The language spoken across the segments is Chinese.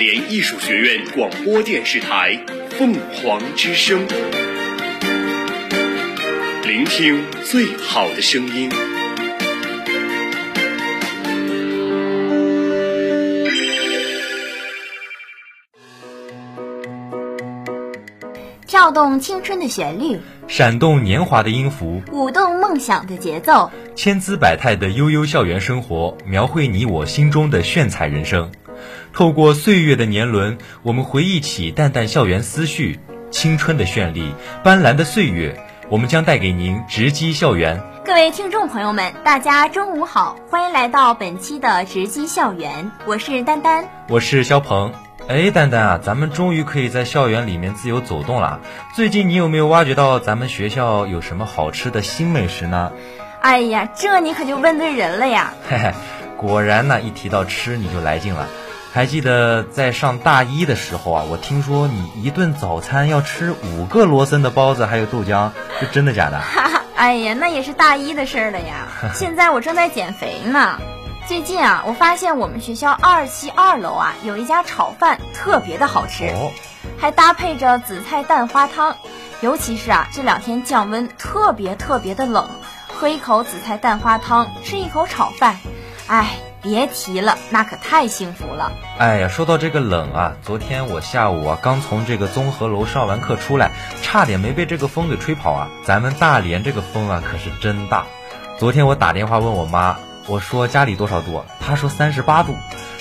连艺术学院广播电视台《凤凰之声》，聆听最好的声音。跳动青春的旋律，闪动年华的音符，舞动梦想的节奏，千姿百态的悠悠校园生活，描绘你我心中的炫彩人生。透过岁月的年轮，我们回忆起淡淡校园思绪，青春的绚丽，斑斓的岁月，我们将带给您直击校园。各位听众朋友们，大家中午好，欢迎来到本期的直击校园，我是丹丹，我是肖鹏。哎，丹丹啊，咱们终于可以在校园里面自由走动了。最近你有没有挖掘到咱们学校有什么好吃的新美食呢？哎呀，这你可就问对人了呀！嘿嘿，果然呢，一提到吃你就来劲了。还记得在上大一的时候啊，我听说你一顿早餐要吃五个罗森的包子，还有豆浆，是真的假的？哈哈，哎呀，那也是大一的事儿了呀。现在我正在减肥呢。最近啊，我发现我们学校二期二楼啊有一家炒饭特别的好吃，还搭配着紫菜蛋花汤。尤其是啊这两天降温特别特别的冷，喝一口紫菜蛋花汤，吃一口炒饭，哎，别提了，那可太幸福了。哎呀，说到这个冷啊，昨天我下午啊刚从这个综合楼上完课出来，差点没被这个风给吹跑啊。咱们大连这个风啊可是真大。昨天我打电话问我妈。我说家里多少度？她说三十八度，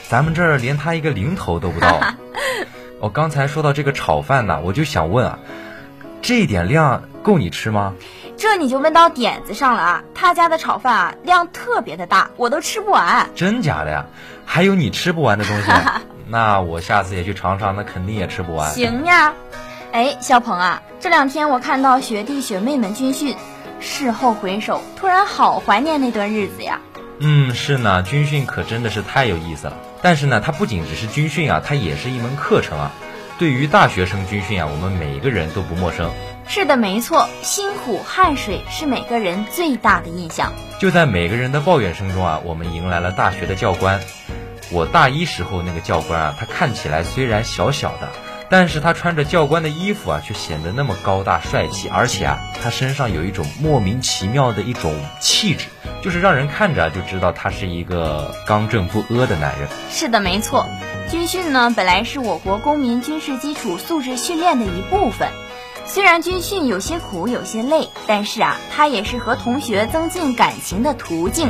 咱们这儿连她一个零头都不到。我刚才说到这个炒饭呢，我就想问啊，这点量够你吃吗？这你就问到点子上了啊！他家的炒饭啊，量特别的大，我都吃不完。真假的呀？还有你吃不完的东西？那我下次也去尝尝，那肯定也吃不完。行呀。哎，小鹏啊，这两天我看到学弟学妹们军训，事后回首，突然好怀念那段日子呀。嗯，是呢，军训可真的是太有意思了。但是呢，它不仅只是军训啊，它也是一门课程啊。对于大学生军训啊，我们每一个人都不陌生。是的，没错，辛苦汗水是每个人最大的印象。就在每个人的抱怨声中啊，我们迎来了大学的教官。我大一时候那个教官啊，他看起来虽然小小的。但是他穿着教官的衣服啊，却显得那么高大帅气，而且啊，他身上有一种莫名其妙的一种气质，就是让人看着就知道他是一个刚正不阿的男人。是的，没错，军训呢本来是我国公民军事基础素质训练的一部分，虽然军训有些苦有些累，但是啊，它也是和同学增进感情的途径，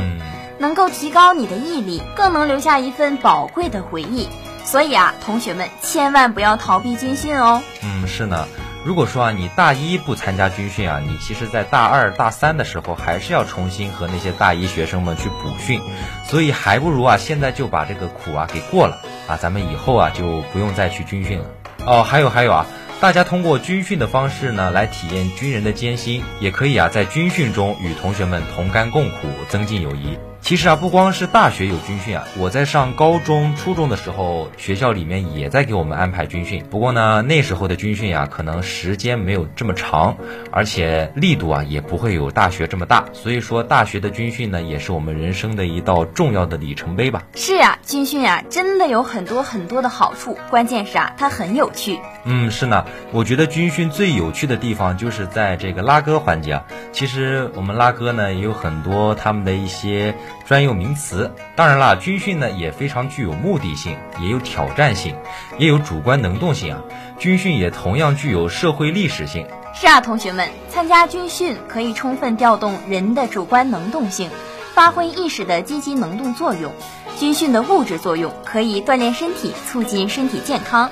能够提高你的毅力，更能留下一份宝贵的回忆。所以啊，同学们千万不要逃避军训哦。嗯，是呢。如果说啊，你大一不参加军训啊，你其实在大二、大三的时候还是要重新和那些大一学生们去补训。所以还不如啊，现在就把这个苦啊给过了啊，咱们以后啊就不用再去军训了。哦，还有还有啊，大家通过军训的方式呢，来体验军人的艰辛，也可以啊，在军训中与同学们同甘共苦，增进友谊。其实啊，不光是大学有军训啊，我在上高中、初中的时候，学校里面也在给我们安排军训。不过呢，那时候的军训啊，可能时间没有这么长，而且力度啊也不会有大学这么大。所以说，大学的军训呢，也是我们人生的一道重要的里程碑吧。是呀，军训啊，真的有很多很多的好处，关键是啊，它很有趣。嗯，是呢，我觉得军训最有趣的地方就是在这个拉歌环节啊。其实我们拉歌呢，也有很多他们的一些。专有名词，当然啦，军训呢也非常具有目的性，也有挑战性，也有主观能动性啊。军训也同样具有社会历史性。是啊，同学们，参加军训可以充分调动人的主观能动性，发挥意识的积极能动作用。军训的物质作用可以锻炼身体，促进身体健康。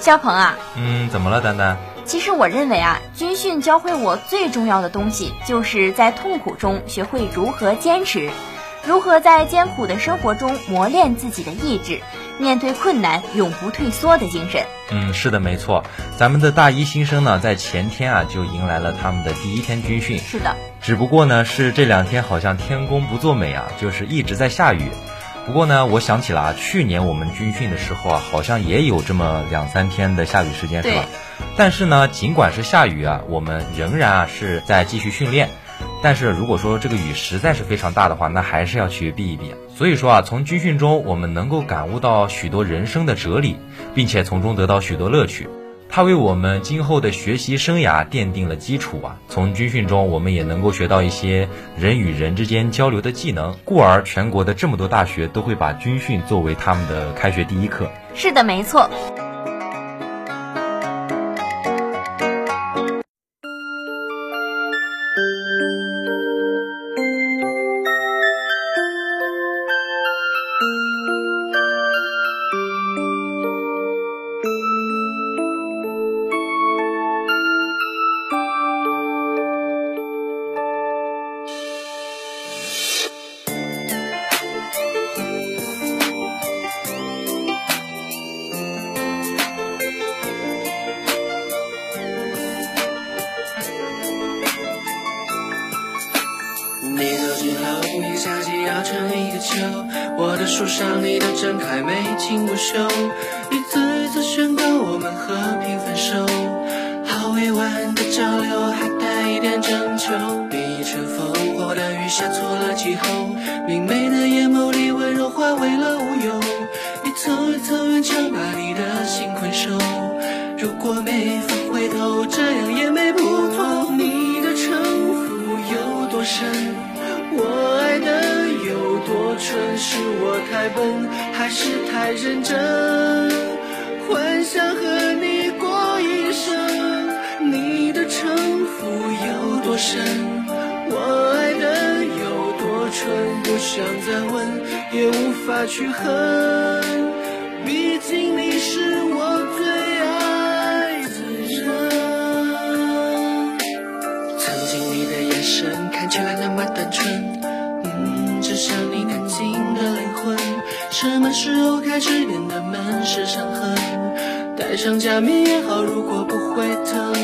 肖鹏啊，嗯，怎么了，丹丹？其实我认为啊，军训教会我最重要的东西，就是在痛苦中学会如何坚持。如何在艰苦的生活中磨练自己的意志，面对困难永不退缩的精神？嗯，是的，没错。咱们的大一新生呢，在前天啊就迎来了他们的第一天军训。是的，只不过呢，是这两天好像天公不作美啊，就是一直在下雨。不过呢，我想起了啊，去年我们军训的时候啊，好像也有这么两三天的下雨时间，是吧？但是呢，尽管是下雨啊，我们仍然啊是在继续训练。但是如果说这个雨实在是非常大的话，那还是要去避一避。所以说啊，从军训中我们能够感悟到许多人生的哲理，并且从中得到许多乐趣。它为我们今后的学习生涯奠定了基础啊！从军训中，我们也能够学到一些人与人之间交流的技能，故而全国的这么多大学都会把军训作为他们的开学第一课。是的，没错。你走之后，一下季熬成一个秋我的树上，你的正开，眉清目秀，一次一次宣告我们和平分手。好委婉的交流，还带一点征求。你乘风破的雨下错了气候，明媚的眼眸里温柔化为了乌有。一层一层围墙把你的心困守。如果没法回头，这样也没不妥。你的城府有多深？多蠢，是我太笨，还是太认真？幻想和你过一生，你的城府有多深？我爱的有多蠢？不想再问，也无法去恨，毕竟你是我最爱的人。曾经你的眼神看起来那么单纯。像你干净的灵魂，什么时候开始变得满是伤痕？戴上假面也好，如果不会疼。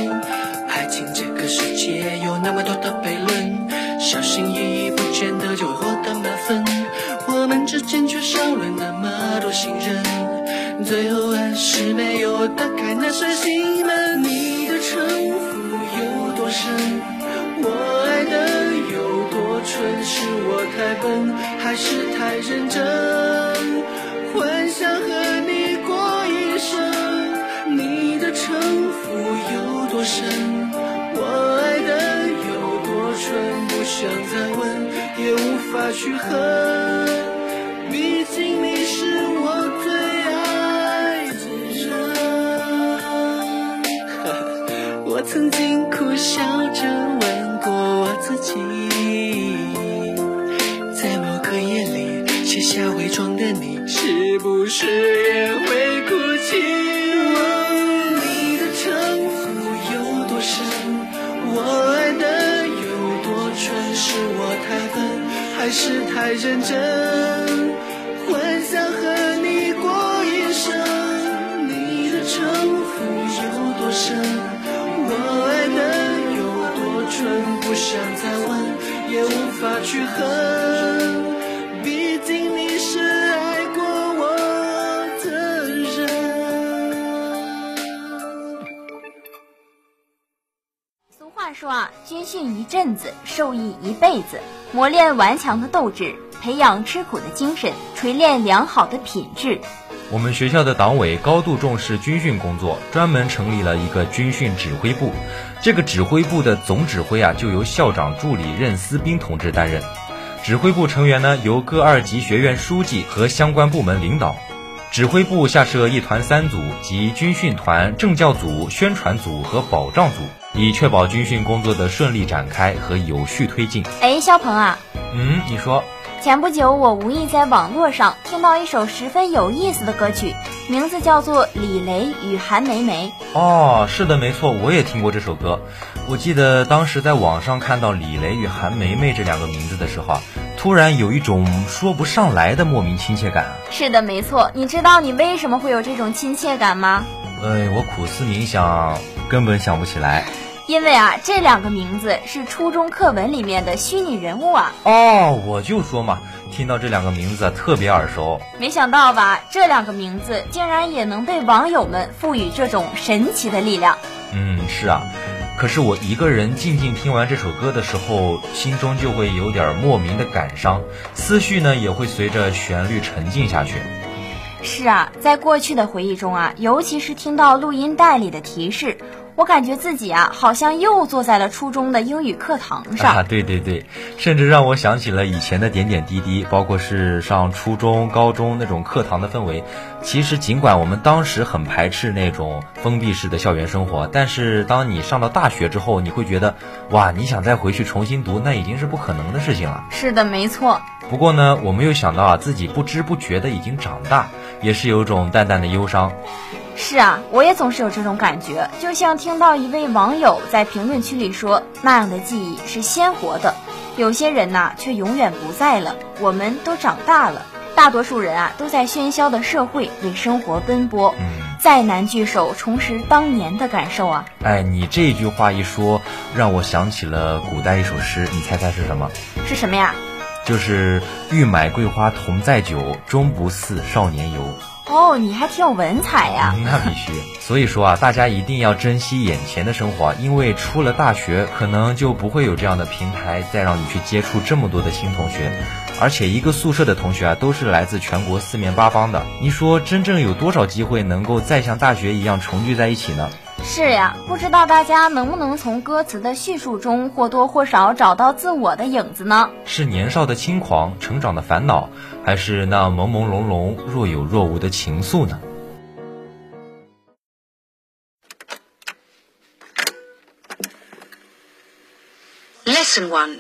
爱情这个世界有那么多的悖论，小心翼翼不见得就会获得满分。我们之间缺少了那么多信任，最后还是没有打开那扇心门。你太笨，还是太认真？幻想和你过一生，你的城府有多深？我爱的有多蠢？不想再问，也无法去恨，毕竟你是我最爱的人。我曾经苦笑着是训一阵子，受益一辈子，磨练顽强的斗志，培养吃苦的精神，锤炼良好的品质。我们学校的党委高度重视军训工作，专门成立了一个军训指挥部。这个指挥部的总指挥啊，就由校长助理任思斌同志担任。指挥部成员呢，由各二级学院书记和相关部门领导。指挥部下设一团三组，及军训团、政教组、宣传组和保障组。以确保军训工作的顺利展开和有序推进。哎，肖鹏啊，嗯，你说，前不久我无意在网络上听到一首十分有意思的歌曲，名字叫做《李雷与韩梅梅》。哦，是的，没错，我也听过这首歌。我记得当时在网上看到李雷与韩梅梅这两个名字的时候啊，突然有一种说不上来的莫名亲切感啊。是的，没错。你知道你为什么会有这种亲切感吗？哎，我苦思冥想，根本想不起来。因为啊，这两个名字是初中课文里面的虚拟人物啊。哦，我就说嘛，听到这两个名字特别耳熟。没想到吧，这两个名字竟然也能被网友们赋予这种神奇的力量。嗯，是啊，可是我一个人静静听完这首歌的时候，心中就会有点莫名的感伤，思绪呢也会随着旋律沉静下去。是啊，在过去的回忆中啊，尤其是听到录音带里的提示。我感觉自己啊，好像又坐在了初中的英语课堂上。啊，对对对，甚至让我想起了以前的点点滴滴，包括是上初中、高中那种课堂的氛围。其实，尽管我们当时很排斥那种封闭式的校园生活，但是当你上到大学之后，你会觉得，哇，你想再回去重新读，那已经是不可能的事情了。是的，没错。不过呢，我没有想到啊，自己不知不觉的已经长大，也是有种淡淡的忧伤。是啊，我也总是有这种感觉，就像听到一位网友在评论区里说，那样的记忆是鲜活的，有些人呐却永远不在了。我们都长大了，大多数人啊都在喧嚣的社会为生活奔波，再难聚首重拾当年的感受啊。哎，你这句话一说，让我想起了古代一首诗，你猜猜是什么？是什么呀？就是欲买桂花同载酒，终不似少年游。哦，你还挺有文采呀！那必须。所以说啊，大家一定要珍惜眼前的生活，因为出了大学，可能就不会有这样的平台再让你去接触这么多的新同学，而且一个宿舍的同学啊，都是来自全国四面八方的。你说真正有多少机会能够再像大学一样重聚在一起呢？是呀不知道大家能不能从歌词的叙述中或多或少找到自我的影子呢？是年少的轻狂成长的烦恼还是那朦朦胧胧若有若无的情愫呢？Lesson one.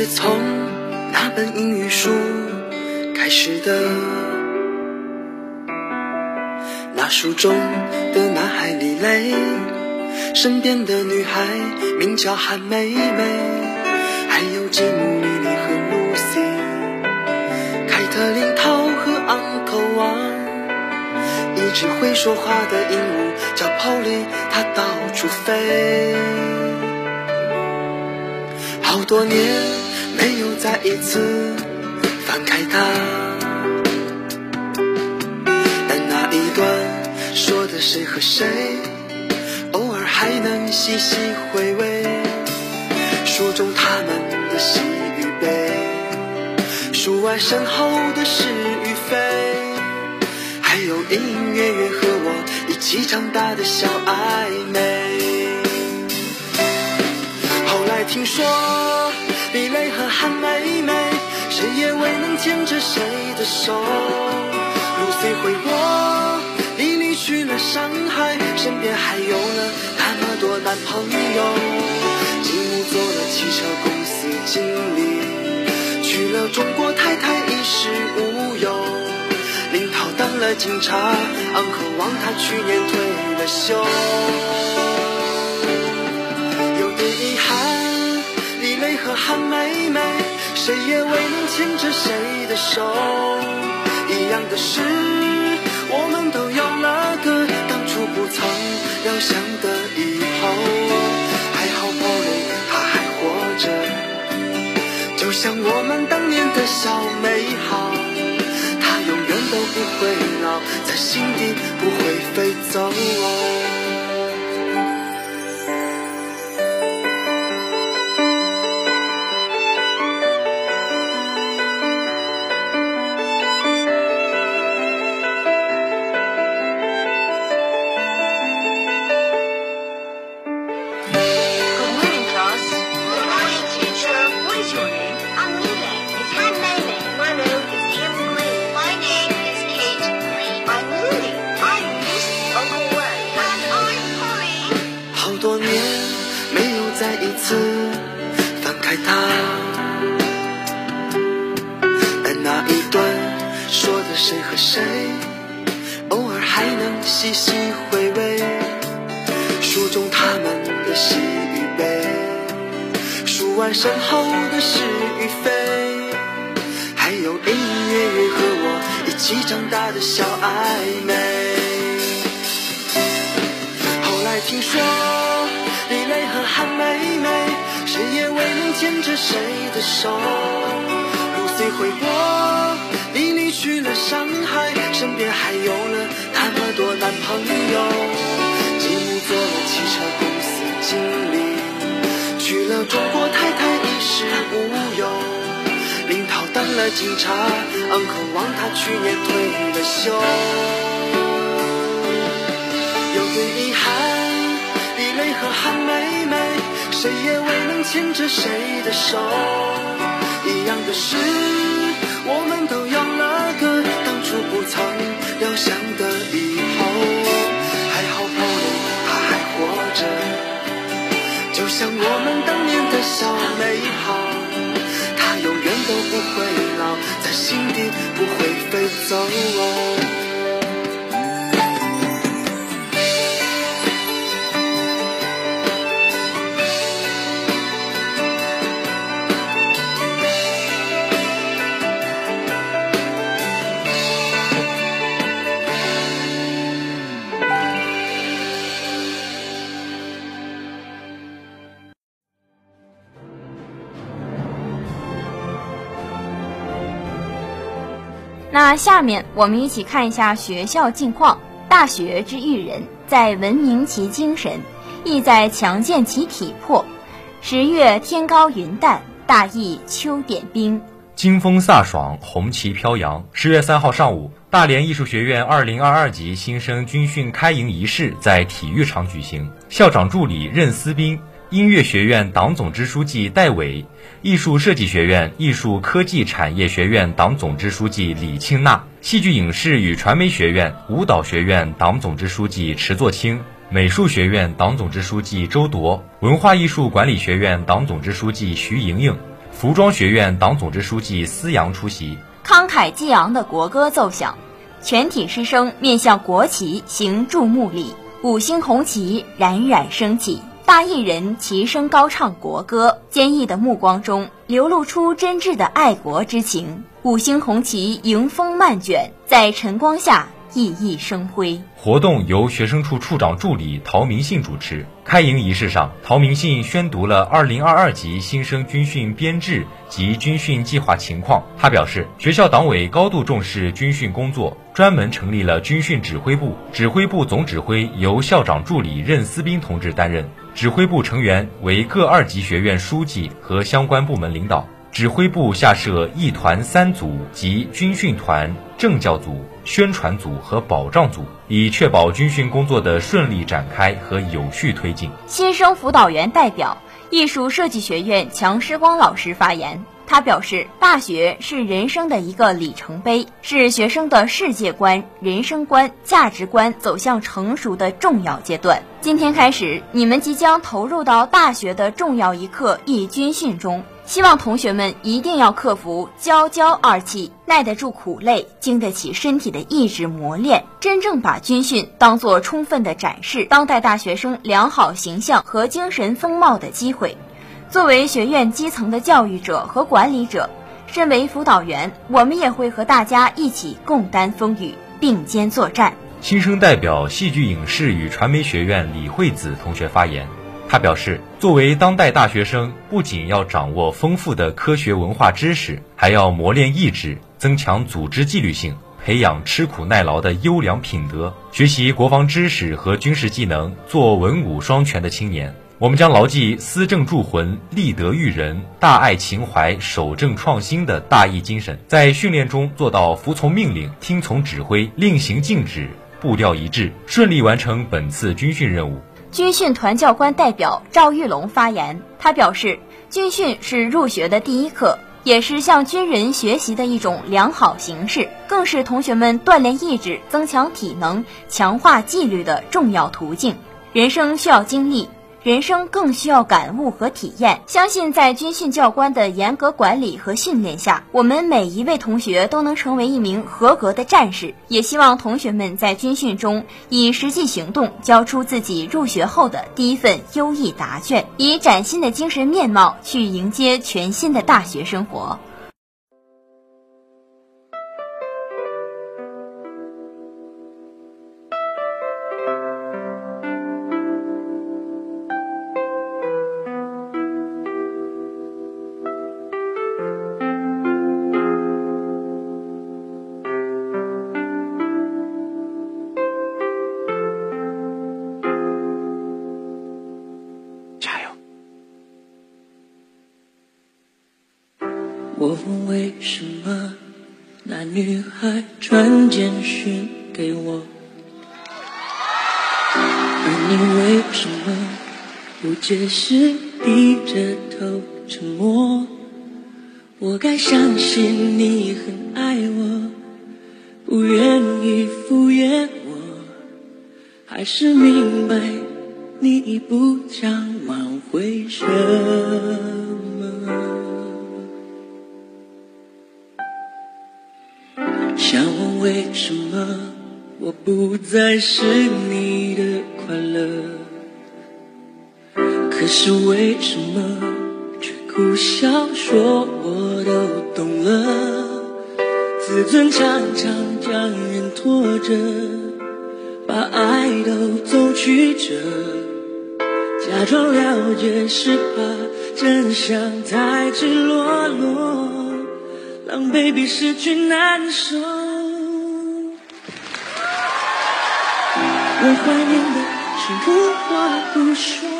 是从那本英语书开始的。那书中的男孩李雷，身边的女孩名叫韩梅梅，还有吉姆、莉莉和露西，凯特琳、涛和昂头王。一只会说话的鹦鹉叫 Polly，它到处飞。好多年没有再一次翻开它，但那一段说的谁和谁，偶尔还能细细回味。书中他们的喜与悲，书外身后的是与非，还有隐隐约约和我一起长大的小暧昧。听说韩妹妹，谁也未能牵着谁的手。露西回国，莉莉去了上海，身边还有了那么多男朋友。吉姆做了汽车公司经理，娶了中国太太衣食无忧。林涛当了警察，昂和王他去年退了休。谁也未能牵着谁的手。一样的是，我们都有了个当初不曾料想的以后。还好宝贝他还活着，就像我们当年的小美好。他永远都不会老，在心底不会飞走。外身后的是与非，还有隐隐约约和我一起长大的小暧昧。后来听说李雷和韩梅梅，谁也未能牵着谁的手。如虽回国，你离去了上海，身边还有了那么多男朋友。继母做了汽车公司经理。娶了中国太太，衣食无忧。领导当了警察，uncle 王他去年退了休。有点遗憾，李雷和韩梅梅，谁也未能牵着谁的手。一样的是，我们都有了个当初不曾料想的以像我们当年的小美好，它永远都不会老，在心底不会飞走。那下面我们一起看一下学校近况。大学之育人，在文明其精神，意在强健其体魄。十月天高云淡，大意秋点冰。金风飒爽，红旗飘扬。十月三号上午，大连艺术学院二零二二级新生军训开营仪式在体育场举行，校长助理任思斌。音乐学院党总支书记戴伟，艺术设计学院艺术科技产业学院党总支书记李庆娜，戏剧影视与传媒学院舞蹈学院党总支书记池作清，美术学院党总支书记周铎，文化艺术管理学院党总支书记徐莹莹，服装学院党总支书记思阳出席。慷慨激昂的国歌奏响，全体师生面向国旗行注目礼，五星红旗冉冉升起。大艺人齐声高唱国歌，坚毅的目光中流露出真挚的爱国之情。五星红旗迎风漫卷，在晨光下熠熠生辉。活动由学生处处长助理陶明信主持。开营仪式上，陶明信宣读了2022级新生军训编制及军训计划情况。他表示，学校党委高度重视军训工作，专门成立了军训指挥部，指挥部总指挥由校长助理任思斌同志担任。指挥部成员为各二级学院书记和相关部门领导。指挥部下设一团三组及军训团、政教组、宣传组和保障组，以确保军训工作的顺利展开和有序推进。新生辅导员代表、艺术设计学院强师光老师发言。他表示，大学是人生的一个里程碑，是学生的世界观、人生观、价值观走向成熟的重要阶段。今天开始，你们即将投入到大学的重要一课——一军训中。希望同学们一定要克服骄骄二气，耐得住苦累，经得起身体的意志磨练，真正把军训当做充分的展示当代大学生良好形象和精神风貌的机会。作为学院基层的教育者和管理者，身为辅导员，我们也会和大家一起共担风雨，并肩作战。新生代表戏剧影视与传媒学院李惠子同学发言，他表示，作为当代大学生，不仅要掌握丰富的科学文化知识，还要磨练意志，增强组织纪律性，培养吃苦耐劳的优良品德，学习国防知识和军事技能，做文武双全的青年。我们将牢记思政铸魂、立德育人、大爱情怀、守正创新的大义精神，在训练中做到服从命令、听从指挥、令行禁止、步调一致，顺利完成本次军训任务。军训团教官代表赵玉龙发言，他表示，军训是入学的第一课，也是向军人学习的一种良好形式，更是同学们锻炼意志、增强体能、强化纪律的重要途径。人生需要经历。人生更需要感悟和体验。相信在军训教官的严格管理和训练下，我们每一位同学都能成为一名合格的战士。也希望同学们在军训中以实际行动交出自己入学后的第一份优异答卷，以崭新的精神面貌去迎接全新的大学生活。信你很爱我，不愿意敷衍我，还是明白你已不想挽回什么？想问为什么我不再是你的快乐？可是为什么不想说我都懂了？自尊常常将人拖着，把爱都走曲折，假装了解是怕真相太赤裸裸，狼狈比失去难受。我怀念的是无话不说，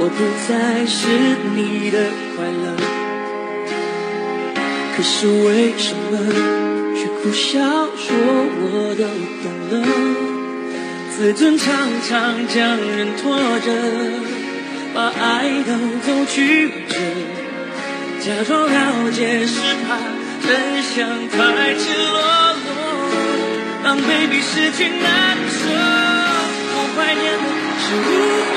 我不再是你的快乐？可是为什么却苦笑说我都懂了？自尊常常将人拖着。把爱都走曲折，假装了解是怕真相太赤裸裸，让 baby 失去难舍。我怀念的是无话，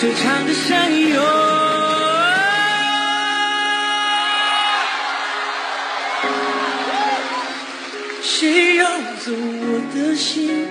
最长的相拥。谁要走我的心？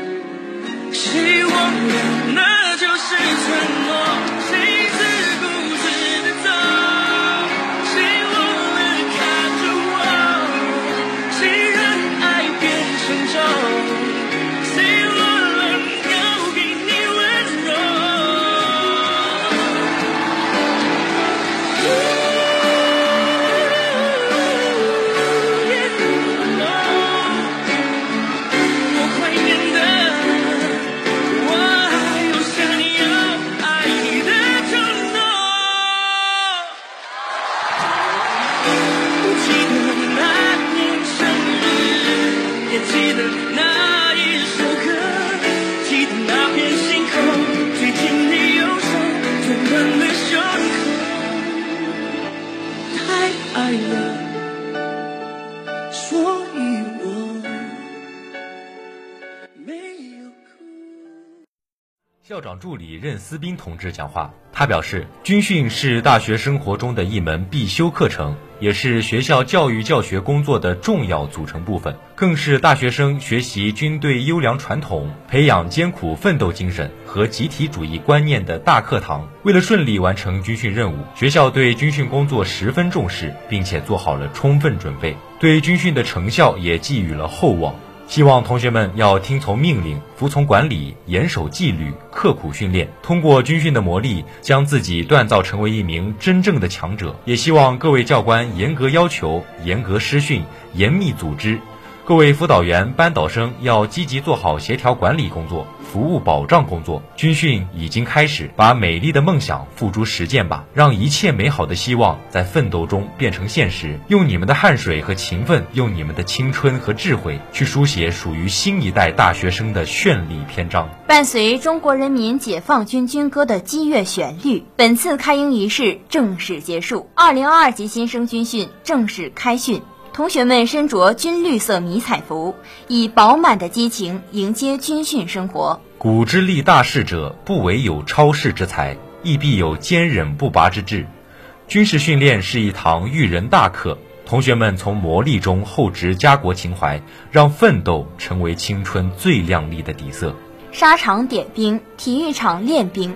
助理任思斌同志讲话，他表示，军训是大学生活中的一门必修课程，也是学校教育教学工作的重要组成部分，更是大学生学习军队优良传统、培养艰苦奋斗精神和集体主义观念的大课堂。为了顺利完成军训任务，学校对军训工作十分重视，并且做好了充分准备，对军训的成效也寄予了厚望。希望同学们要听从命令，服从管理，严守纪律，刻苦训练，通过军训的磨砺，将自己锻造成为一名真正的强者。也希望各位教官严格要求，严格师训，严密组织。各位辅导员、班导生要积极做好协调管理工作、服务保障工作。军训已经开始，把美丽的梦想付诸实践吧，让一切美好的希望在奋斗中变成现实。用你们的汗水和勤奋，用你们的青春和智慧，去书写属于新一代大学生的绚丽篇章。伴随中国人民解放军军歌的激越旋律，本次开营仪式正式结束。二零二二级新生军训正式开训。同学们身着军绿色迷彩服，以饱满的激情迎接军训生活。古之立大事者，不惟有超世之才，亦必有坚忍不拔之志。军事训练是一堂育人大课，同学们从磨砺中厚植家国情怀，让奋斗成为青春最亮丽的底色。沙场点兵，体育场练兵。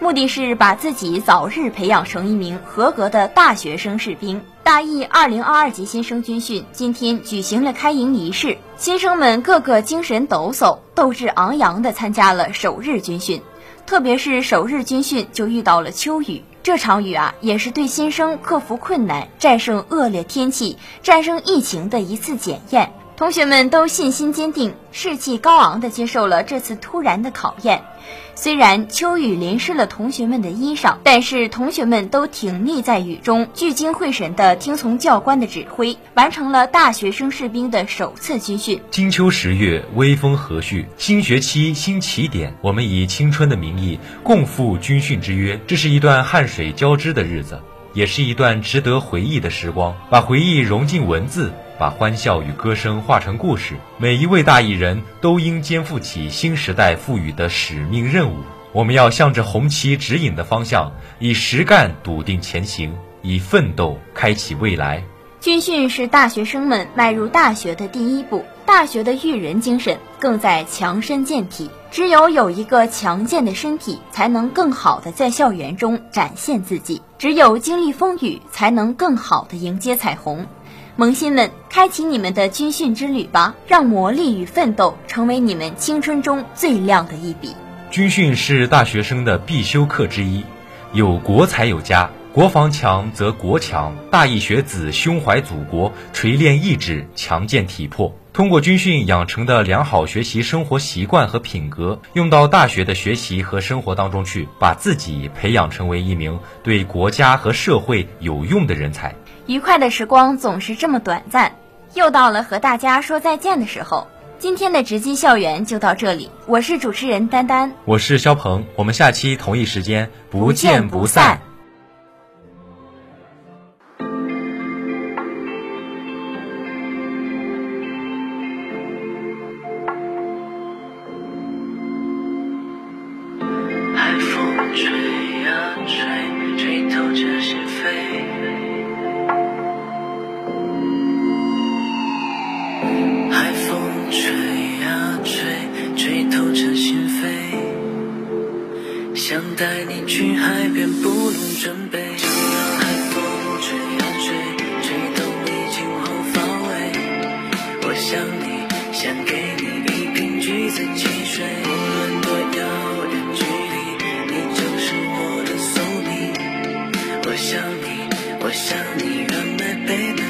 目的是把自己早日培养成一名合格的大学生士兵。大一二零二二级新生军训今天举行了开营仪式，新生们个个精神抖擞、斗志昂扬地参加了首日军训。特别是首日军训就遇到了秋雨，这场雨啊，也是对新生克服困难、战胜恶劣天气、战胜疫情的一次检验。同学们都信心坚定、士气高昂地接受了这次突然的考验。虽然秋雨淋湿了同学们的衣裳，但是同学们都挺立在雨中，聚精会神地听从教官的指挥，完成了大学生士兵的首次军训。金秋十月，微风和煦，新学期新起点，我们以青春的名义共赴军训之约。这是一段汗水交织的日子，也是一段值得回忆的时光。把回忆融进文字。把欢笑与歌声化成故事，每一位大艺人都应肩负起新时代赋予的使命任务。我们要向着红旗指引的方向，以实干笃定前行，以奋斗开启未来。军训是大学生们迈入大学的第一步，大学的育人精神更在强身健体。只有有一个强健的身体，才能更好的在校园中展现自己；只有经历风雨，才能更好的迎接彩虹。萌新们，开启你们的军训之旅吧！让磨砺与奋斗成为你们青春中最亮的一笔。军训是大学生的必修课之一，有国才有家，国防强则国强。大一学子胸怀祖国，锤炼意志，强健体魄。通过军训养成的良好学习生活习惯和品格，用到大学的学习和生活当中去，把自己培养成为一名对国家和社会有用的人才。愉快的时光总是这么短暂，又到了和大家说再见的时候。今天的直击校园就到这里，我是主持人丹丹，我是肖鹏，我们下期同一时间不见不散。你去海边不用准备，就让海风吹呀吹，吹透你今后方位。我想你，想给你一瓶橘子汽水，无论多遥远距离，你就是我的宿命。我想你，我想你，让 my baby baby 想你。